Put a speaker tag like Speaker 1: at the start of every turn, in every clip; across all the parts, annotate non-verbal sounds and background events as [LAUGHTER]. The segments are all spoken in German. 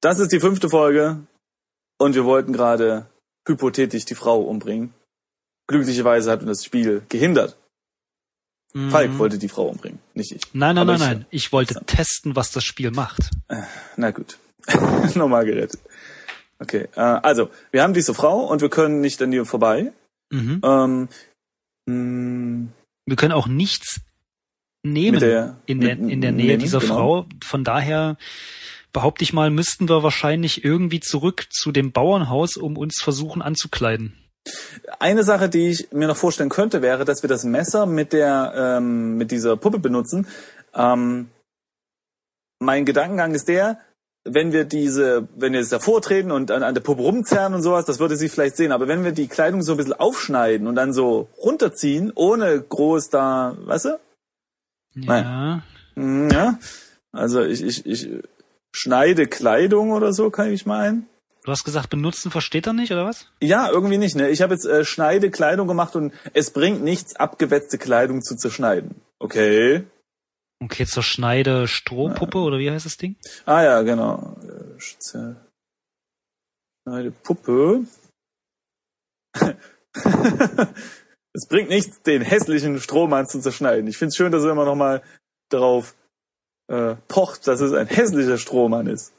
Speaker 1: Das ist die fünfte Folge und wir wollten gerade hypothetisch die Frau umbringen. Glücklicherweise hat uns das Spiel gehindert.
Speaker 2: Mhm.
Speaker 1: Falk wollte die Frau umbringen, nicht ich.
Speaker 2: Nein, nein,
Speaker 1: Aber
Speaker 2: nein,
Speaker 1: ich-
Speaker 2: nein. Ich wollte testen, was das Spiel macht.
Speaker 1: Na gut. [LAUGHS] Nochmal gerettet. Okay, äh, also, wir haben diese Frau und wir können nicht an ihr vorbei.
Speaker 2: Mhm.
Speaker 1: Ähm, mh,
Speaker 2: Wir können auch nichts nehmen
Speaker 1: der-
Speaker 2: in, der,
Speaker 1: mit-
Speaker 2: in der Nähe
Speaker 1: nehmen,
Speaker 2: dieser
Speaker 1: genau.
Speaker 2: Frau. Von daher behaupte ich mal, müssten wir wahrscheinlich irgendwie zurück zu dem Bauernhaus, um uns versuchen anzukleiden.
Speaker 1: Eine Sache, die ich mir noch vorstellen könnte, wäre, dass wir das Messer mit der ähm, mit dieser Puppe benutzen. Ähm, mein Gedankengang ist der, wenn wir diese, wenn wir es davor treten und an, an der Puppe rumzerren und sowas, das würde sie vielleicht sehen. Aber wenn wir die Kleidung so ein bisschen aufschneiden und dann so runterziehen, ohne groß da, weißt du?
Speaker 2: Ja.
Speaker 1: Hm, Ja. Also ich, ich, ich schneide Kleidung oder so, kann ich meinen.
Speaker 2: Du hast gesagt, benutzen versteht er nicht, oder was?
Speaker 1: Ja, irgendwie nicht. Ne? Ich habe jetzt äh, Schneide Kleidung gemacht und es bringt nichts, abgewetzte Kleidung zu zerschneiden. Okay.
Speaker 2: Okay, zur Schneide Strohpuppe, oder wie heißt das Ding?
Speaker 1: Ah ja, genau. Äh, Schneide Puppe. [LAUGHS] es bringt nichts, den hässlichen Strohmann zu zerschneiden. Ich finde es schön, dass er immer noch mal darauf äh, pocht, dass es ein hässlicher Strohmann ist.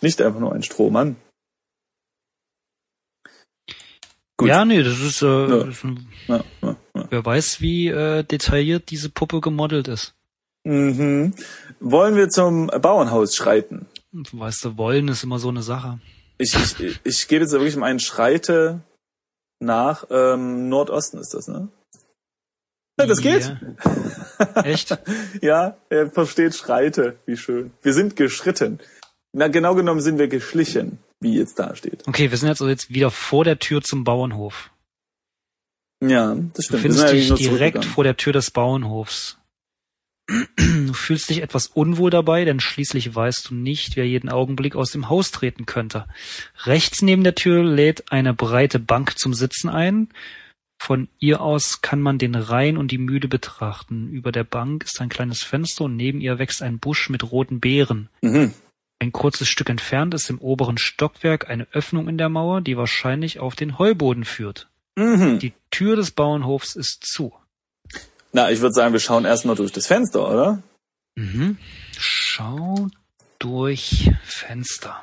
Speaker 1: Nicht einfach nur ein Strohmann. Gut.
Speaker 2: Ja, nee, das ist, äh,
Speaker 1: Ja.
Speaker 2: das ist ein,
Speaker 1: Ja, ja, ja.
Speaker 2: wer weiß, wie äh, detailliert diese Puppe gemodelt ist.
Speaker 1: Mhm. Wollen wir zum Bauernhaus schreiten?
Speaker 2: Weißt du, wollen ist immer so eine Sache.
Speaker 1: Ich, ich, ich gebe jetzt wirklich mal einen Schreite nach ähm, Nordosten ist das, ne? Ja, das geht.
Speaker 2: Ja. [LAUGHS] Echt?
Speaker 1: Ja, er versteht Schreite. Wie schön. Wir sind geschritten. Na, genau genommen sind wir geschlichen, wie jetzt da steht.
Speaker 2: Okay, wir sind jetzt also jetzt wieder vor der Tür zum Bauernhof.
Speaker 1: Ja, das
Speaker 2: Du
Speaker 1: stimmt. Wir
Speaker 2: findest dich direkt vor der Tür des Bauernhofs. [CLEARS THROAT] Du fühlst dich etwas unwohl dabei, denn schließlich weißt du nicht, wer jeden Augenblick aus dem Haus treten könnte. Rechts neben der Tür lädt eine breite Bank zum Sitzen ein. Von ihr aus kann man den Rhein und die Mühle betrachten. Über der Bank ist ein kleines Fenster und neben ihr wächst ein Busch mit roten Beeren.
Speaker 1: Mhm.
Speaker 2: Ein kurzes Stück entfernt ist im oberen Stockwerk eine Öffnung in der Mauer, die wahrscheinlich auf den Heuboden führt.
Speaker 1: Mhm.
Speaker 2: Die Tür des Bauernhofs ist zu.
Speaker 1: Na, ich würde sagen, wir schauen erstmal durch das Fenster, oder?
Speaker 2: Mhm. Schau durch Fenster.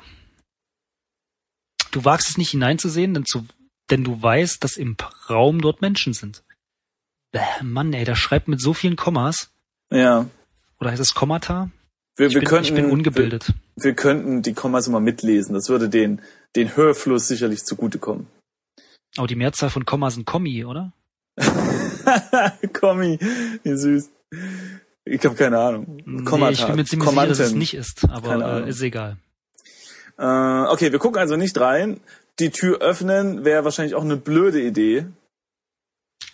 Speaker 2: Du wagst es nicht hineinzusehen, denn, zu, denn du weißt, dass im Raum dort Menschen sind. Bäh, Mann, ey, der schreibt mit so vielen Kommas.
Speaker 1: Ja.
Speaker 2: Oder heißt es Kommata?
Speaker 1: Wir,
Speaker 2: Ich,
Speaker 1: wir
Speaker 2: bin,
Speaker 1: könnten,
Speaker 2: ich bin ungebildet.
Speaker 1: Wir, wir könnten die Kommas immer mitlesen. Das würde den, den Hörfluss sicherlich zugutekommen.
Speaker 2: Aber die Mehrzahl von Komma sind Kommi, oder? [LAUGHS]
Speaker 1: Kommi, wie süß. Ich habe keine Ahnung.
Speaker 2: Nee, ich bin mir ziemlich sicher, dass es nicht ist, aber äh, ist egal.
Speaker 1: Äh, okay, wir gucken also nicht rein. Die Tür öffnen wäre wahrscheinlich auch eine blöde Idee.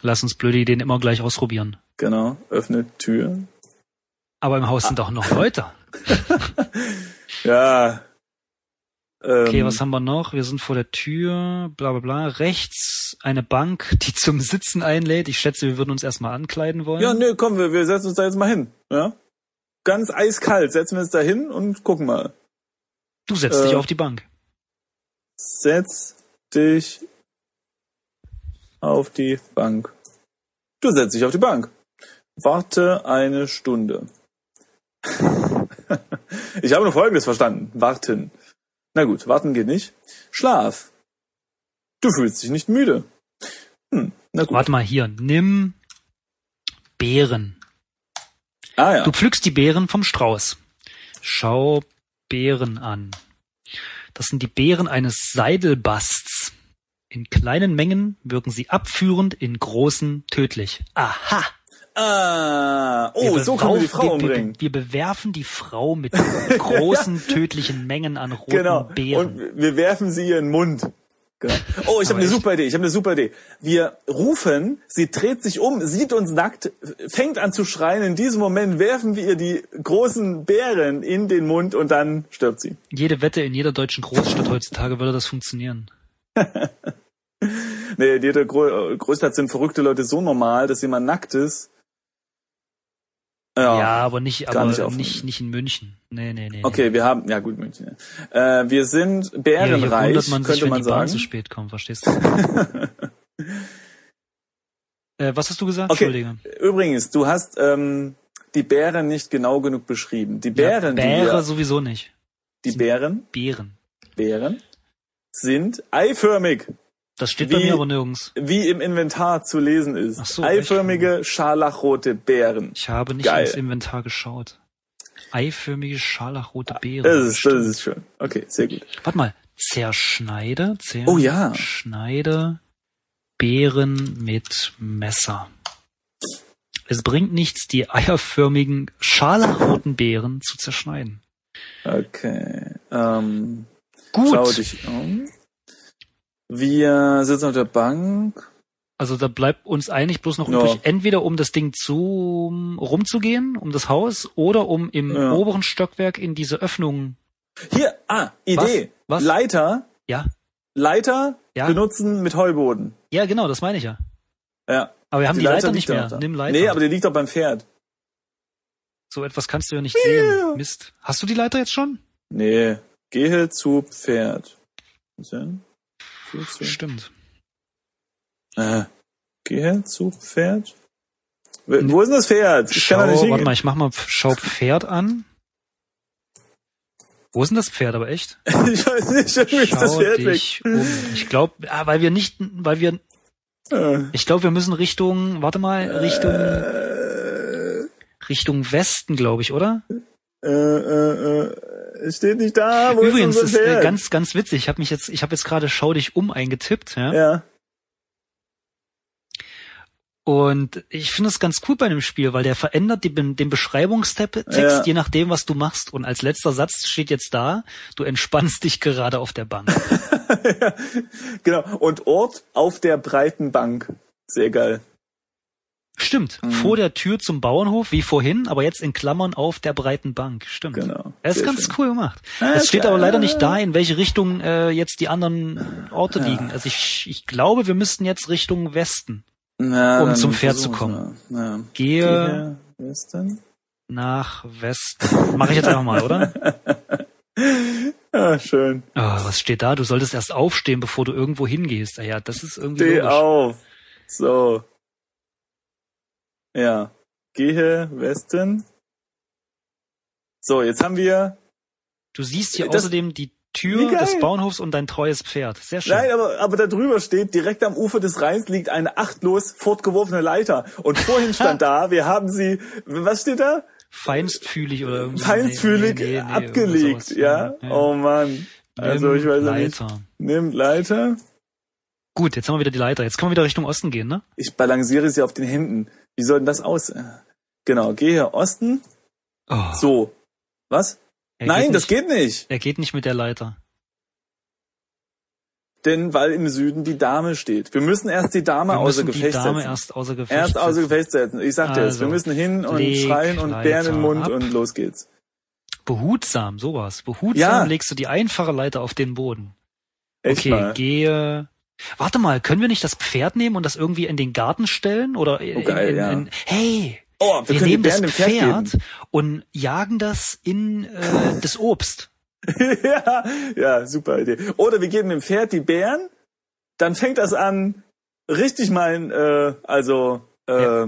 Speaker 2: Lass uns blöde Ideen immer gleich ausprobieren.
Speaker 1: Genau, öffnet Tür.
Speaker 2: Aber im Haus sind doch noch Leute. [LAUGHS]
Speaker 1: Ja. Ähm,
Speaker 2: Okay, was haben wir noch? Wir sind vor der Tür, bla bla bla. Rechts eine Bank, die zum Sitzen einlädt. Ich schätze, wir würden uns erstmal ankleiden wollen.
Speaker 1: Ja, nö, komm, wir, wir setzen uns da jetzt mal hin. Ja? Ganz eiskalt setzen wir uns da hin und gucken mal.
Speaker 2: du setzt
Speaker 1: äh,
Speaker 2: dich auf die Bank.
Speaker 1: Setz dich auf die Bank. Du setzt dich auf die Bank. Warte eine Stunde. [LAUGHS] ich habe nur Folgendes verstanden. Warten. Na gut, warten geht nicht. Schlaf. Du fühlst dich nicht müde. Hm, na gut.
Speaker 2: Warte mal hier. Nimm Beeren.
Speaker 1: Ah ja.
Speaker 2: Du pflückst die Beeren vom Strauß. Schau Beeren an. Das sind die Beeren eines Seidelbasts. In kleinen Mengen wirken sie abführend, in großen tödlich. Aha!
Speaker 1: Ah, oh,
Speaker 2: Wir
Speaker 1: so können wir die Frau
Speaker 2: wir,
Speaker 1: umbringen.
Speaker 2: Wir, wir bewerfen die Frau mit großen [LAUGHS] tödlichen Mengen an roten
Speaker 1: Genau.
Speaker 2: Beeren.
Speaker 1: Und wir werfen sie ihren Mund. Genau. Oh, ich habe eine super Idee. Ich habe eine super Idee. Wir rufen, sie dreht sich um, sieht uns nackt, fängt an zu schreien. In diesem Moment werfen wir ihr die großen Beeren in den Mund und dann stirbt sie.
Speaker 2: Jede Wette in jeder deutschen Großstadt heutzutage würde das funktionieren. [LAUGHS]
Speaker 1: Nee, in jeder Gro Großstadt sind verrückte Leute so normal, dass jemand nackt ist. Ja,
Speaker 2: Ja, aber nicht, aber
Speaker 1: nicht
Speaker 2: nicht, nicht, in München. Nee, nee, nee.
Speaker 1: Okay, wir haben, ja gut, München. ja. Äh, wir sind bärenreich,
Speaker 2: wundert man sich,
Speaker 1: könnte man
Speaker 2: die Bahn
Speaker 1: sagen.
Speaker 2: zu spät kommt, verstehst du? [LAUGHS] äh, was hast du gesagt?
Speaker 1: Okay.
Speaker 2: Entschuldige.
Speaker 1: Übrigens, du hast ähm, die Bären nicht genau genug beschrieben. Die Bären,
Speaker 2: ja,
Speaker 1: die,
Speaker 2: Bäre
Speaker 1: wir,
Speaker 2: sowieso nicht.
Speaker 1: die Bären,
Speaker 2: Bären.
Speaker 1: Bären sind eiförmig,
Speaker 2: Das steht bei
Speaker 1: Wie-
Speaker 2: mir aber nirgends.
Speaker 1: wie im Inventar zu lesen ist.
Speaker 2: Ach so,
Speaker 1: Eiförmige, scharlachrote Bären.
Speaker 2: Ich habe nicht
Speaker 1: Geil.
Speaker 2: ins Inventar geschaut. Eiförmige, scharlachrote Beeren.
Speaker 1: Das ist, das ist schön. Okay, sehr gut.
Speaker 2: Warte mal. Zerschneide, zerschneide
Speaker 1: Oh ja.
Speaker 2: Beeren mit Messer. Es bringt nichts, die eierförmigen, scharlachroten Beeren zu zerschneiden.
Speaker 1: Okay. Ähm,
Speaker 2: Gut.
Speaker 1: schau dich um. Wir sitzen auf der Bank.
Speaker 2: Also da bleibt uns eigentlich bloß noch
Speaker 1: Ja.
Speaker 2: übrig, entweder um das Ding zu rumzugehen, um das Haus, oder um im
Speaker 1: Ja.
Speaker 2: oberen Stockwerk in diese Öffnung.
Speaker 1: Hier, ah, Idee.
Speaker 2: Was?
Speaker 1: Leiter,
Speaker 2: Ja,
Speaker 1: Leiter
Speaker 2: Ja.
Speaker 1: benutzen mit Heuboden.
Speaker 2: ja, genau, das meine ich ja.
Speaker 1: Ja.
Speaker 2: Aber wir haben die, Leiter, nicht
Speaker 1: liegt
Speaker 2: mehr.
Speaker 1: da.
Speaker 2: Nimm Leiter.
Speaker 1: Nee, aber die liegt doch beim Pferd.
Speaker 2: so etwas kannst du ja nicht sehen. Mist. Hast du die Leiter jetzt schon?
Speaker 1: Nee, gehe zu Pferd. Was denn? Gehe zu,
Speaker 2: Stimmt.
Speaker 1: äh, gehe zu Pferd? Wo wo ist denn das Pferd? Ich
Speaker 2: Schau,
Speaker 1: kann da nicht
Speaker 2: warte mal, ich mach mal, schau Pferd an. Wo ist denn das Pferd aber echt? [LAUGHS]
Speaker 1: ich weiß nicht, irgendwie ist das Pferd weg.
Speaker 2: um. Ich glaube, ah, weil wir nicht, weil wir,
Speaker 1: Äh,
Speaker 2: ich glaube, wir müssen Richtung, warte mal, Richtung,
Speaker 1: äh,
Speaker 2: Richtung Westen, glaube ich, oder?
Speaker 1: äh, äh, äh, es steht nicht da. Wo
Speaker 2: Übrigens,
Speaker 1: ist unser
Speaker 2: ist äh,
Speaker 1: Pferd?
Speaker 2: ganz, ganz witzig. Ich habe mich jetzt, ich habe jetzt gerade schau dich um eingetippt, ja.
Speaker 1: ja.
Speaker 2: Und ich finde es ganz cool bei dem Spiel, weil der verändert die, den Beschreibungstext,
Speaker 1: Ja.
Speaker 2: je nachdem, was du machst. Und als letzter Satz steht jetzt da, du entspannst dich gerade auf der Bank. [LAUGHS]
Speaker 1: ja. Genau. Und Ort auf der breiten Bank. Sehr geil.
Speaker 2: Stimmt,
Speaker 1: Mhm.
Speaker 2: vor der Tür zum Bauernhof, wie vorhin, aber jetzt in Klammern auf der breiten Bank. Stimmt.
Speaker 1: Genau.
Speaker 2: Das ist ganz
Speaker 1: schön.
Speaker 2: cool gemacht.
Speaker 1: Ja,
Speaker 2: es steht aber leider nicht da, in welche Richtung äh, jetzt die anderen Orte
Speaker 1: Ja.
Speaker 2: liegen. Also ich, ich glaube, wir müssten jetzt Richtung Westen.
Speaker 1: Na,
Speaker 2: um zum Pferd zu
Speaker 1: mal. Ja.
Speaker 2: Gehe
Speaker 1: Westen.
Speaker 2: nach Westen. Mache ich jetzt einfach mal, oder?
Speaker 1: Ja, [LAUGHS] schön.
Speaker 2: Oh, was steht da? Du solltest erst aufstehen, bevor du irgendwo hingehst. Ah Ja, das ist irgendwie
Speaker 1: Steh
Speaker 2: logisch.
Speaker 1: auf. So. Ja. Gehe Westen. So, jetzt haben wir.
Speaker 2: Du siehst hier
Speaker 1: Das-
Speaker 2: außerdem die Tür des Bauernhofs und dein treues Pferd. Sehr schön.
Speaker 1: Nein, aber, aber da drüber steht, direkt am Ufer des Rheins liegt eine achtlos fortgeworfene Leiter. Und vorhin [LAUGHS] stand da, wir haben sie, was steht da?
Speaker 2: Feinstfühlig oder irgendwie.
Speaker 1: Feinstfühlig
Speaker 2: Nee, nee, nee,
Speaker 1: abgelegt,
Speaker 2: sowas.
Speaker 1: ja? Oh man. Also ich weiß ja nicht.
Speaker 2: Leiter.
Speaker 1: Nimmt Leiter.
Speaker 2: Gut, jetzt haben wir wieder die Leiter. Jetzt können wir wieder Richtung Osten gehen, ne?
Speaker 1: Ich balanciere sie auf den Händen. Wie soll denn das aus? Genau, gehe Osten.
Speaker 2: Oh,
Speaker 1: So. Was?
Speaker 2: er
Speaker 1: Nein,
Speaker 2: geht
Speaker 1: das
Speaker 2: nicht,
Speaker 1: geht nicht.
Speaker 2: Er geht nicht mit der Leiter.
Speaker 1: Denn weil im Süden die Dame steht. Wir müssen erst die Dame
Speaker 2: Wir
Speaker 1: außer
Speaker 2: müssen die
Speaker 1: Gefecht
Speaker 2: Dame
Speaker 1: setzen.
Speaker 2: erst außer Gefecht
Speaker 1: Erst außer
Speaker 2: setzen.
Speaker 1: Gefecht setzen. Ich sag dir jetzt,
Speaker 2: Also,
Speaker 1: wir müssen hin und schreien und Bären
Speaker 2: Leiter
Speaker 1: im Mund
Speaker 2: ab.
Speaker 1: und los geht's.
Speaker 2: Behutsam, sowas. Behutsam
Speaker 1: Ja.
Speaker 2: legst du die einfache Leiter auf den Boden.
Speaker 1: Echt
Speaker 2: okay,
Speaker 1: mal.
Speaker 2: gehe. Warte mal, können wir nicht das Pferd nehmen und das irgendwie in den Garten stellen? Oder in,
Speaker 1: Oh, geil,
Speaker 2: in,
Speaker 1: ja.
Speaker 2: in, hey,
Speaker 1: Oh, wir,
Speaker 2: wir, nehmen das
Speaker 1: Pferd
Speaker 2: Pferd und jagen das in äh, das Obst. [LAUGHS]
Speaker 1: ja, ja, super Idee. Oder wir geben dem Pferd die Bären, dann fängt das an, richtig mal, äh, also, äh,
Speaker 2: Ja.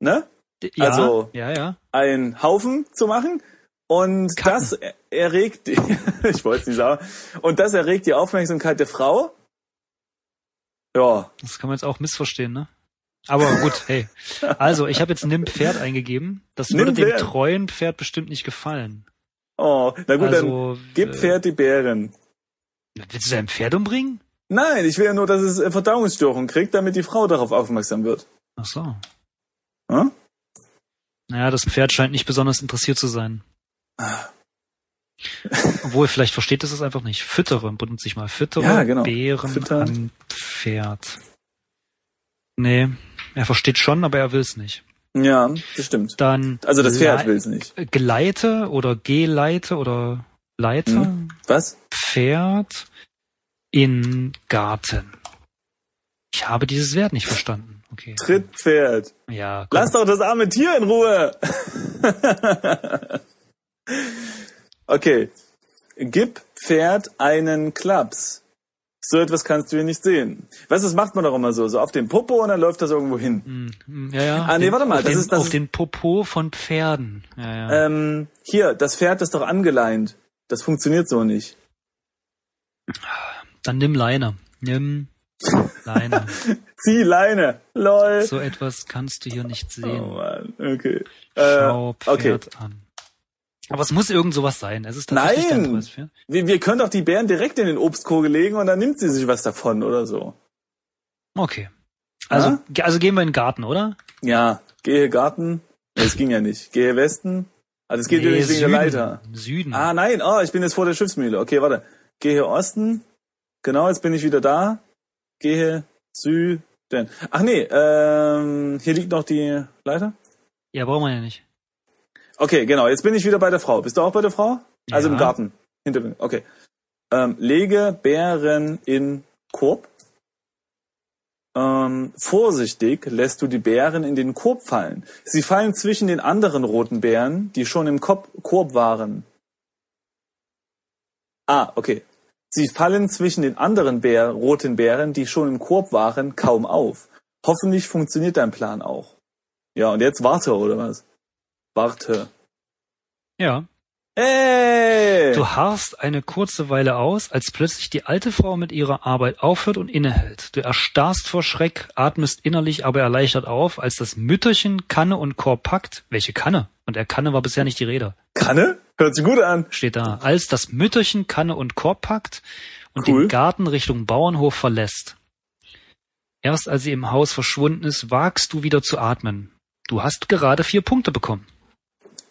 Speaker 1: ne?
Speaker 2: Ja,
Speaker 1: Also-
Speaker 2: ja, ja.
Speaker 1: einen Haufen zu machen. Und
Speaker 2: Kacken.
Speaker 1: das er- erregt, [LAUGHS] ich wollte es nicht sagen, und das erregt die Aufmerksamkeit der Frau. Ja,
Speaker 2: Das kann man jetzt auch missverstehen, ne? Aber gut, hey. Also, ich habe jetzt nimm Pferd eingegeben. Das würde dem treuen Pferd bestimmt nicht gefallen.
Speaker 1: oh, na gut,
Speaker 2: also,
Speaker 1: dann gib
Speaker 2: äh,
Speaker 1: Pferd die Bären.
Speaker 2: Willst du dein Pferd umbringen?
Speaker 1: Nein, ich will ja nur, dass es äh, Verdauungsstörungen kriegt, damit die Frau darauf aufmerksam wird.
Speaker 2: Ach so.
Speaker 1: Hm?
Speaker 2: Naja, das Pferd scheint nicht besonders interessiert zu sein.
Speaker 1: Ah.
Speaker 2: Obwohl, vielleicht versteht es es einfach nicht. Füttere, benutze ich mal. Füttere
Speaker 1: Ja, genau.
Speaker 2: Bären
Speaker 1: Füttern.
Speaker 2: an Pferd. Nee, er versteht schon, aber er will es nicht.
Speaker 1: Ja, das stimmt.
Speaker 2: Dann
Speaker 1: Also das Pferd will es nicht.
Speaker 2: Geleite oder Geleite oder Leiter,
Speaker 1: Hm. Was?
Speaker 2: Pferd in Garten. Ich habe dieses Wert nicht verstanden. Okay.
Speaker 1: Trittpferd.
Speaker 2: Ja, komm.
Speaker 1: Lass doch das arme Tier in Ruhe. [LAUGHS] okay. Gib Pferd einen Klaps. So etwas kannst du hier nicht sehen. Weißt du, das macht man doch immer so. So auf den Popo und dann läuft das irgendwo hin.
Speaker 2: Hm, hm, Ja, ja.
Speaker 1: Ah, nee,
Speaker 2: Den-
Speaker 1: warte mal,
Speaker 2: Auf
Speaker 1: das
Speaker 2: den,
Speaker 1: ist- das
Speaker 2: auf
Speaker 1: ist-
Speaker 2: den Popo von Pferden. Ja, ja.
Speaker 1: Ähm, hier, das Pferd ist doch angeleint. Das funktioniert so nicht.
Speaker 2: Dann nimm Leine. Nimm Leine. [LAUGHS]
Speaker 1: Zieh Leine. Lol.
Speaker 2: so etwas kannst du hier nicht
Speaker 1: Oh
Speaker 2: sehen.
Speaker 1: Mann, okay.
Speaker 2: Schau
Speaker 1: Äh, okay.
Speaker 2: Pferd an. Aber es muss irgend sowas sein. Es ist
Speaker 1: Nein! Wir, wir können doch die Bären direkt in den Obstkorb legen und dann nimmt sie sich was davon oder so.
Speaker 2: Okay. Also, ge- also gehen wir in den Garten, oder?
Speaker 1: Ja, gehe Garten. Nee, Es ging ja nicht. Gehe Westen. Also es geht ja
Speaker 2: Nee,
Speaker 1: nicht wegen der. Leiter.
Speaker 2: Süden.
Speaker 1: Ah, nein, oh, ich bin jetzt vor der Schiffsmühle. Okay, warte. Gehe Osten. Genau, jetzt bin ich wieder da. Gehe Süden. Ach nee, ähm, hier liegt noch die Leiter.
Speaker 2: Ja, brauchen wir ja nicht.
Speaker 1: Okay, genau, jetzt bin ich wieder bei der Frau. Bist du auch bei der Frau? Also
Speaker 2: Ja.
Speaker 1: im Garten. Hinter mir. Okay. Ähm, lege Bären in Korb. Ähm, vorsichtig lässt du die Bären in den Korb fallen. Sie fallen zwischen den anderen roten Bären, die schon im Korb, Korb waren. Ah, okay. Sie fallen zwischen den anderen Bär, roten Bären, die schon im Korb waren, kaum auf. Hoffentlich funktioniert dein Plan auch. Ja, und jetzt warte, oder was? Warte.
Speaker 2: Ja.
Speaker 1: Hey!
Speaker 2: Du harrst eine kurze Weile aus, als plötzlich die alte Frau mit ihrer Arbeit aufhört und innehält. Du erstarrst vor Schreck, atmest innerlich aber erleichtert auf, als das Mütterchen Kanne und Korb packt. Welche Kanne? Und der Kanne war bisher nicht die Rede.
Speaker 1: Kanne? Hört sich gut an.
Speaker 2: Steht da. Als das Mütterchen Kanne und Korb packt und
Speaker 1: Cool.
Speaker 2: den Garten Richtung Bauernhof verlässt. Erst als sie im Haus verschwunden ist, wagst du wieder zu atmen. Du hast gerade vier Punkte bekommen.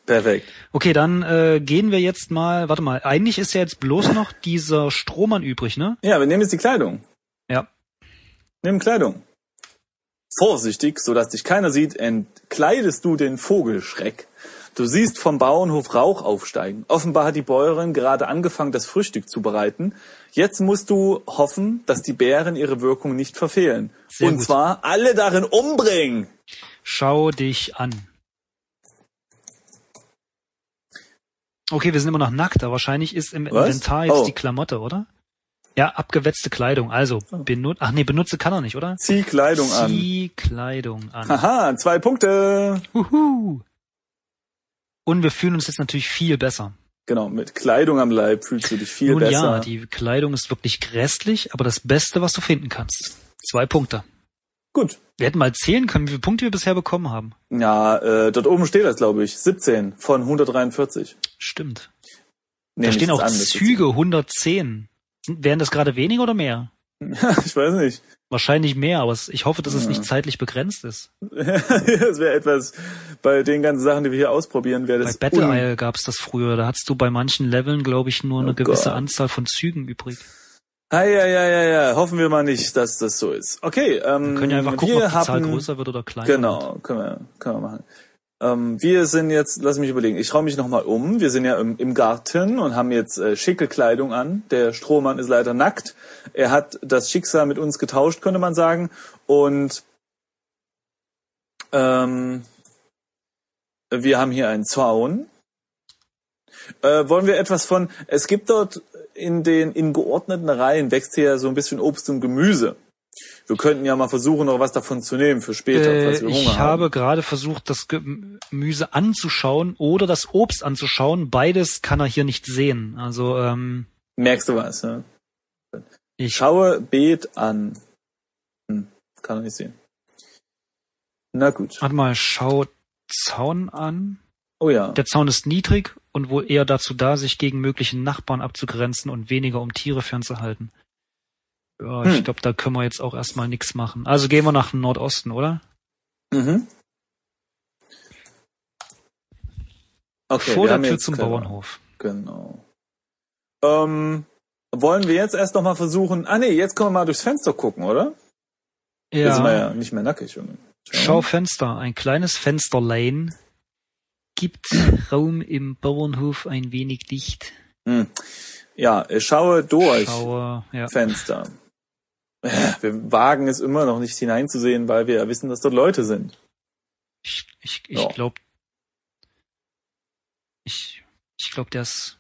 Speaker 1: Perfekt.
Speaker 2: Okay, dann äh, gehen wir jetzt mal, warte mal, eigentlich ist ja jetzt bloß noch dieser Strohmann übrig, ne?
Speaker 1: Ja, wir nehmen jetzt die Kleidung.
Speaker 2: Ja.
Speaker 1: Nimm Kleidung. Vorsichtig, so dass dich keiner sieht, entkleidest du den Vogelschreck. Du siehst vom Bauernhof Rauch aufsteigen. Offenbar hat die Bäuerin gerade angefangen, das Frühstück zu bereiten. Jetzt musst du hoffen, dass die Bären ihre Wirkung nicht verfehlen.
Speaker 2: Sehr
Speaker 1: Und
Speaker 2: gut.
Speaker 1: zwar alle darin umbringen.
Speaker 2: Schau dich an. Okay, wir sind immer noch nackt, aber wahrscheinlich ist im
Speaker 1: Was?
Speaker 2: Inventar jetzt
Speaker 1: Oh.
Speaker 2: die Klamotte, oder? Ja, abgewetzte Kleidung. Also, benut ach nee, benutze kann er nicht, oder?
Speaker 1: Zieh Kleidung an.
Speaker 2: Zieh Kleidung an.
Speaker 1: Haha, zwei Punkte.
Speaker 2: Huhu. Und wir fühlen uns jetzt natürlich viel besser.
Speaker 1: Genau, mit Kleidung am Leib fühlst du dich viel
Speaker 2: Nun
Speaker 1: besser.
Speaker 2: ja, die Kleidung ist wirklich grässlich, aber das Beste, was du finden kannst. Zwei Punkte.
Speaker 1: Gut.
Speaker 2: Wir hätten mal zählen können, wie viele Punkte wir bisher bekommen haben.
Speaker 1: Ja, äh, dort oben steht das, glaube ich. 17 von 143.
Speaker 2: Stimmt.
Speaker 1: Nee,
Speaker 2: da stehen auch
Speaker 1: an,
Speaker 2: Züge 110. Sind, wären das gerade weniger oder mehr? [LAUGHS]
Speaker 1: ich weiß nicht.
Speaker 2: Wahrscheinlich mehr, aber es, ich hoffe, dass es
Speaker 1: Ja.
Speaker 2: nicht zeitlich begrenzt ist. [LAUGHS]
Speaker 1: das wäre etwas, bei den ganzen Sachen, die wir hier ausprobieren, wäre
Speaker 2: Bei
Speaker 1: das
Speaker 2: Battle
Speaker 1: un-
Speaker 2: Isle gab's das früher. Da hattest du bei manchen Leveln, glaube ich, nur eine
Speaker 1: Oh
Speaker 2: gewisse
Speaker 1: Gott.
Speaker 2: Anzahl von Zügen übrig.
Speaker 1: Ah, ja, ja, ja, ja. Hoffen wir mal nicht, dass das so ist. Okay, ähm,
Speaker 2: Wir können ja einfach gucken, ob die Zahl
Speaker 1: haben,
Speaker 2: größer wird oder kleiner. wird.
Speaker 1: Genau, können wir, können wir machen. Ähm, wir sind jetzt, lass mich überlegen, ich schaue mich nochmal um. Wir sind ja im, im Garten und haben jetzt äh, schicke Kleidung an. Der Strohmann ist leider nackt. Er hat das Schicksal mit uns getauscht, könnte man sagen. Und ähm, wir haben hier einen Zaun. Äh, wollen wir etwas von, es gibt dort in den in geordneten Reihen wächst hier so ein bisschen Obst und Gemüse. Wir könnten ja mal versuchen, noch was davon zu nehmen für später,
Speaker 2: Äh,
Speaker 1: falls wir Hunger
Speaker 2: ich
Speaker 1: haben.
Speaker 2: habe gerade versucht, das Gemüse anzuschauen oder das Obst anzuschauen. Beides kann er hier nicht sehen. Also ähm,
Speaker 1: Merkst du was? Ja?
Speaker 2: ich
Speaker 1: Schaue Beet an. Hm, kann er nicht sehen. Na gut.
Speaker 2: warte mal, schau Zaun an.
Speaker 1: Oh ja.
Speaker 2: Der Zaun ist niedrig und wohl eher dazu da, sich gegen mögliche Nachbarn abzugrenzen und weniger um Tiere fernzuhalten. Ja, ich
Speaker 1: Hm.
Speaker 2: glaube, da können wir jetzt auch erstmal nichts machen. Also gehen wir nach Nordosten, oder?
Speaker 1: Mhm. Okay,
Speaker 2: Vor
Speaker 1: wir
Speaker 2: der Tür zum
Speaker 1: keine-
Speaker 2: Bauernhof.
Speaker 1: Genau. Ähm, wollen wir jetzt erst noch mal versuchen? Ah nee, jetzt können wir mal durchs Fenster gucken, oder? Jetzt sind wir ja nicht mehr nackig.
Speaker 2: Schau Fenster, ein kleines Fensterlein gibt Raum im Bauernhof ein wenig Licht.
Speaker 1: Hm. Ja, äh, schaue durch
Speaker 2: Schaue, ja.
Speaker 1: Fenster. Wir wagen es immer noch nicht hineinzusehen, weil wir ja wissen, dass dort Leute sind.
Speaker 2: Ich, ich, ich
Speaker 1: Ja.
Speaker 2: glaube, ich, ich glaube, der ist,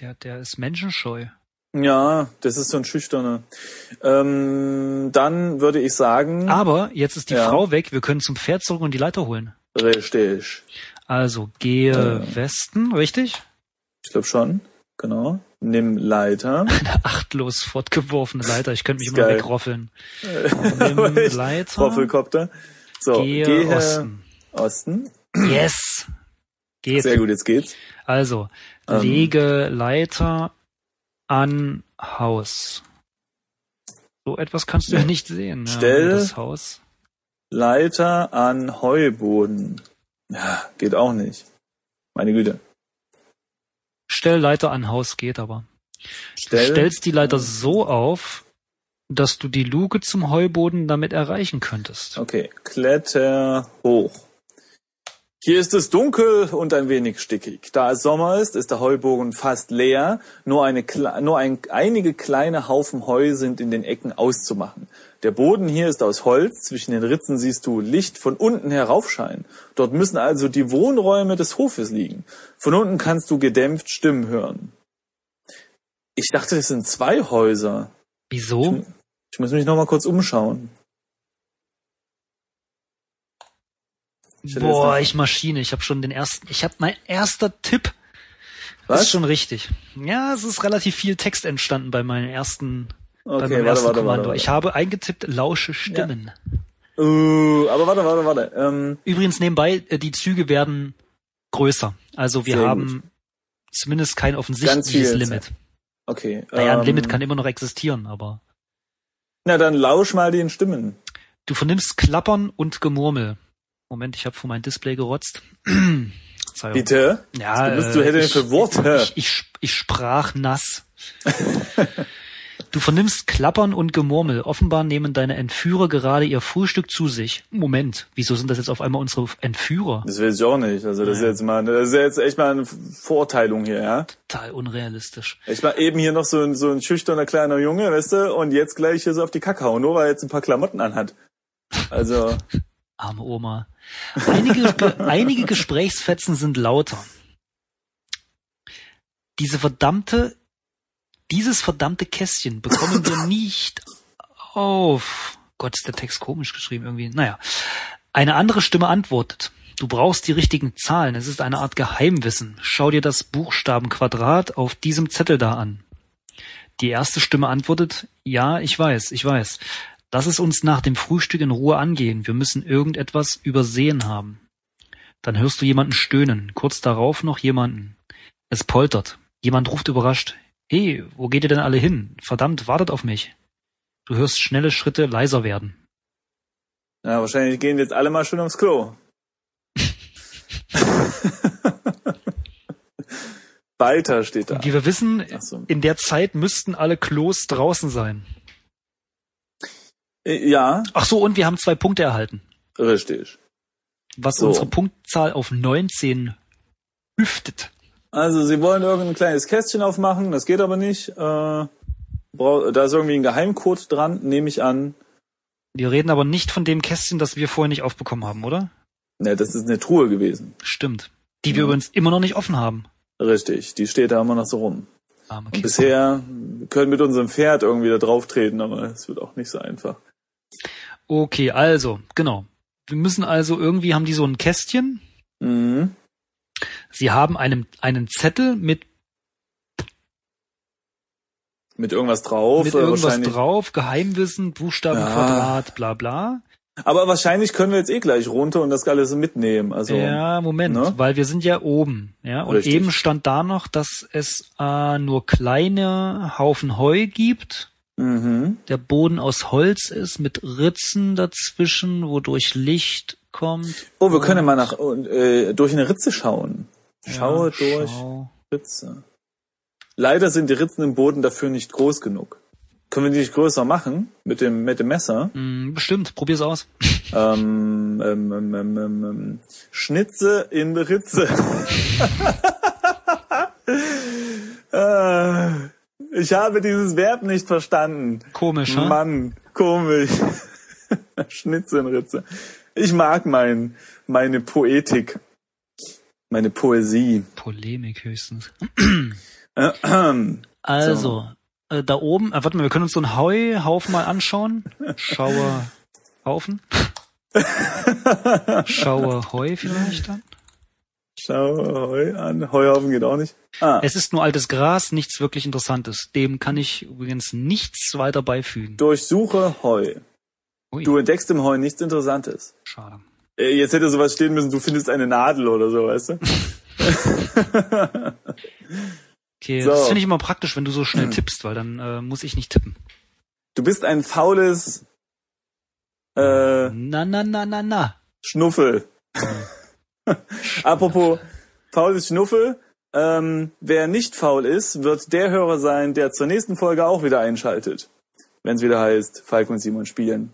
Speaker 2: der, der ist menschenscheu.
Speaker 1: Ja, das ist so ein schüchterner. Ähm, dann würde ich sagen,
Speaker 2: Aber jetzt ist die
Speaker 1: Ja.
Speaker 2: Frau weg. Wir können zum Pferd zurück und die Leiter holen.
Speaker 1: richtig.
Speaker 2: Also gehe
Speaker 1: Äh.
Speaker 2: Westen, richtig?
Speaker 1: Ich glaube schon. Genau. Nimm Leiter. [LAUGHS]
Speaker 2: Eine achtlos fortgeworfene Leiter. Ich könnte mich immer wegroffeln. [LAUGHS] Nimm Leiter.
Speaker 1: Roffelkopter. So,
Speaker 2: Gehe,
Speaker 1: gehe
Speaker 2: Osten.
Speaker 1: Osten.
Speaker 2: Yes. Geht.
Speaker 1: Sehr gut, jetzt geht's.
Speaker 2: Also,
Speaker 1: Ähm.
Speaker 2: lege Leiter an Haus. So etwas kannst du ja [LAUGHS] nicht sehen. Ja,
Speaker 1: Stell-
Speaker 2: das Haus.
Speaker 1: Leiter an Heuboden. Ja, geht auch nicht. Meine Güte.
Speaker 2: Stell Leiter an Haus geht aber. Du
Speaker 1: Stell,
Speaker 2: stellst die Leiter so auf, dass du die Luke zum Heuboden damit erreichen könntest.
Speaker 1: Okay, kletter hoch. Hier ist es dunkel und ein wenig stickig. Da es Sommer ist, ist der Heuboden fast leer. Nur, eine, nur ein, einige kleine Haufen Heu sind in den Ecken auszumachen. Der Boden hier ist aus Holz. Zwischen den Ritzen siehst du Licht von unten heraufscheinen. Dort müssen also die Wohnräume des Hofes liegen. Von unten kannst du gedämpft Stimmen hören. Ich dachte, das sind zwei Häuser.
Speaker 2: Wieso?
Speaker 1: Ich muss mich noch mal kurz umschauen. Ich
Speaker 2: Boah, ich Maschine. Ich habe schon den ersten. Ich habe mein erster Tipp.
Speaker 1: Was?
Speaker 2: Ist schon richtig. Ja, es ist relativ viel Text entstanden bei meinem ersten,
Speaker 1: Okay, warte, warte,
Speaker 2: Kommando.
Speaker 1: warte.
Speaker 2: Ich habe eingetippt lausche Stimmen.
Speaker 1: Uh, aber warte, warte, warte. Ähm,
Speaker 2: Übrigens nebenbei, äh, die Züge werden größer. Also wir haben zumindest kein offensichtliches Limit.
Speaker 1: okay.
Speaker 2: Naja, ein
Speaker 1: ähm,
Speaker 2: Limit kann immer noch existieren, aber
Speaker 1: Na, dann lausch mal den Stimmen.
Speaker 2: du vernimmst Klappern und Gemurmel. Moment, ich habe vor mein Display gerotzt. [CLEARS THROAT]
Speaker 1: Bitte?
Speaker 2: Ja,
Speaker 1: Du bist- du
Speaker 2: äh,
Speaker 1: hättest
Speaker 2: ich,
Speaker 1: für Worte.
Speaker 2: Ich, ich, ich sprach nass. [LAUGHS] Du vernimmst Klappern und Gemurmel. Offenbar nehmen deine Entführer gerade ihr Frühstück zu sich. Moment, wieso sind das jetzt auf einmal unsere Entführer?
Speaker 1: Das weiß ich auch nicht. Also das ist jetzt mal, das ist jetzt echt mal eine Vorteilung hier, ja.
Speaker 2: Total unrealistisch.
Speaker 1: Ich war eben hier noch so ein, so ein schüchterner kleiner Junge, weißt du, und jetzt gleich hier so auf die Kacke hauen, nur weil er jetzt ein paar Klamotten anhat. Also, [LAUGHS]
Speaker 2: Arme Oma. Einige, ge, einige Gesprächsfetzen sind lauter. Diese verdammte, dieses verdammte Kästchen bekommen wir [LAUGHS] nicht auf. Gott, ist der Text komisch geschrieben irgendwie. Naja. Eine andere Stimme antwortet. Du brauchst die richtigen Zahlen. Es ist eine Art Geheimwissen. Schau dir das Buchstabenquadrat auf diesem Zettel da an. Die erste Stimme antwortet, ja, ich weiß, ich weiß. Lass es uns nach dem Frühstück in Ruhe angehen. Wir müssen irgendetwas übersehen haben. Dann hörst du jemanden stöhnen. Kurz darauf noch jemanden. Es poltert. Jemand ruft überrascht. Hey, wo geht ihr denn alle hin? Verdammt, wartet auf mich. Du hörst schnelle Schritte leiser werden.
Speaker 1: ja, wahrscheinlich gehen jetzt alle mal schön aufs Klo. [LAUGHS] Weiter steht da.
Speaker 2: Und wie wir wissen,
Speaker 1: so.
Speaker 2: in der Zeit müssten alle Klos draußen sein.
Speaker 1: Äh, Ja,
Speaker 2: Ach so, und wir haben zwei Punkte erhalten.
Speaker 1: richtig.
Speaker 2: Was
Speaker 1: So.
Speaker 2: unsere Punktzahl auf 19 hüftet.
Speaker 1: Also sie wollen irgendein kleines Kästchen aufmachen, das geht aber nicht. Äh, da ist irgendwie ein Geheimcode dran, nehme ich an.
Speaker 2: Wir reden aber nicht von dem Kästchen, das wir vorher nicht aufbekommen haben, oder?
Speaker 1: Ne, das ist eine Truhe gewesen.
Speaker 2: Stimmt. Die wir
Speaker 1: Ja.
Speaker 2: übrigens immer noch nicht offen haben.
Speaker 1: Richtig, die steht da immer noch so rum. Und
Speaker 2: Kiste.
Speaker 1: bisher wir können mit unserem Pferd irgendwie da drauf treten, aber es wird auch nicht so einfach.
Speaker 2: Okay, also, genau. Wir müssen also irgendwie haben die so ein Kästchen.
Speaker 1: Mhm.
Speaker 2: Sie haben einen, einen Zettel mit,
Speaker 1: Mit irgendwas drauf.
Speaker 2: mit
Speaker 1: äh,
Speaker 2: irgendwas drauf, Geheimwissen, Buchstabenquadrat, bla bla.
Speaker 1: Aber wahrscheinlich können wir jetzt eh gleich runter und das alles mitnehmen. Also
Speaker 2: ja, Moment,
Speaker 1: ne?
Speaker 2: weil wir sind ja oben. Ja, und
Speaker 1: Richtig.
Speaker 2: eben stand da noch, dass es äh, nur kleine Haufen Heu gibt.
Speaker 1: mhm.
Speaker 2: Der Boden aus Holz ist mit Ritzen dazwischen, wodurch Licht kommt.
Speaker 1: Oh, wir können mal nach äh, durch eine Ritze schauen. Schaue
Speaker 2: Ja,
Speaker 1: durch
Speaker 2: schau.
Speaker 1: Ritze. Leider sind die Ritzen im Boden dafür nicht groß genug. Können wir die nicht größer machen mit dem mit dem Messer?
Speaker 2: Hm, bestimmt, probier's aus. [LAUGHS]
Speaker 1: Ähm, ähm, ähm, ähm, ähm, ähm, Schnitze in Ritze. [LAUGHS] äh, Ich habe dieses Verb nicht verstanden.
Speaker 2: Komisch?
Speaker 1: Mann, komisch. [LAUGHS] Schnitzelritze. Ich mag mein, meine Poetik. Meine Poesie.
Speaker 2: Polemik höchstens. [CLEARS THROAT] Also, äh, da oben, äh, warte mal, wir können uns so einen Heuhaufen mal anschauen. Schauerhaufen. [LAUGHS] Schauer Heu vielleicht dann.
Speaker 1: Schau Heu an. Heuhaufen geht auch nicht. Ah,
Speaker 2: Es ist nur altes Gras, nichts wirklich Interessantes. Dem kann ich übrigens nichts weiter beifügen.
Speaker 1: durchsuche Heu.
Speaker 2: Ui,
Speaker 1: Du entdeckst im Heu nichts Interessantes.
Speaker 2: schade.
Speaker 1: Äh, Jetzt hätte sowas stehen müssen, du findest eine Nadel oder so, weißt du? [LAUGHS]
Speaker 2: Okay,
Speaker 1: So.
Speaker 2: das finde ich immer praktisch, wenn du so schnell tippst, weil dann äh, muss ich nicht tippen.
Speaker 1: Du bist ein faules äh,
Speaker 2: Na, na, na, na, na.
Speaker 1: Schnuffel. [LAUGHS] Apropos faules Schnuffel. Ähm, wer nicht faul ist, wird der Hörer sein, der zur nächsten Folge auch wieder einschaltet. Wenn es wieder heißt, Falk und Simon spielen.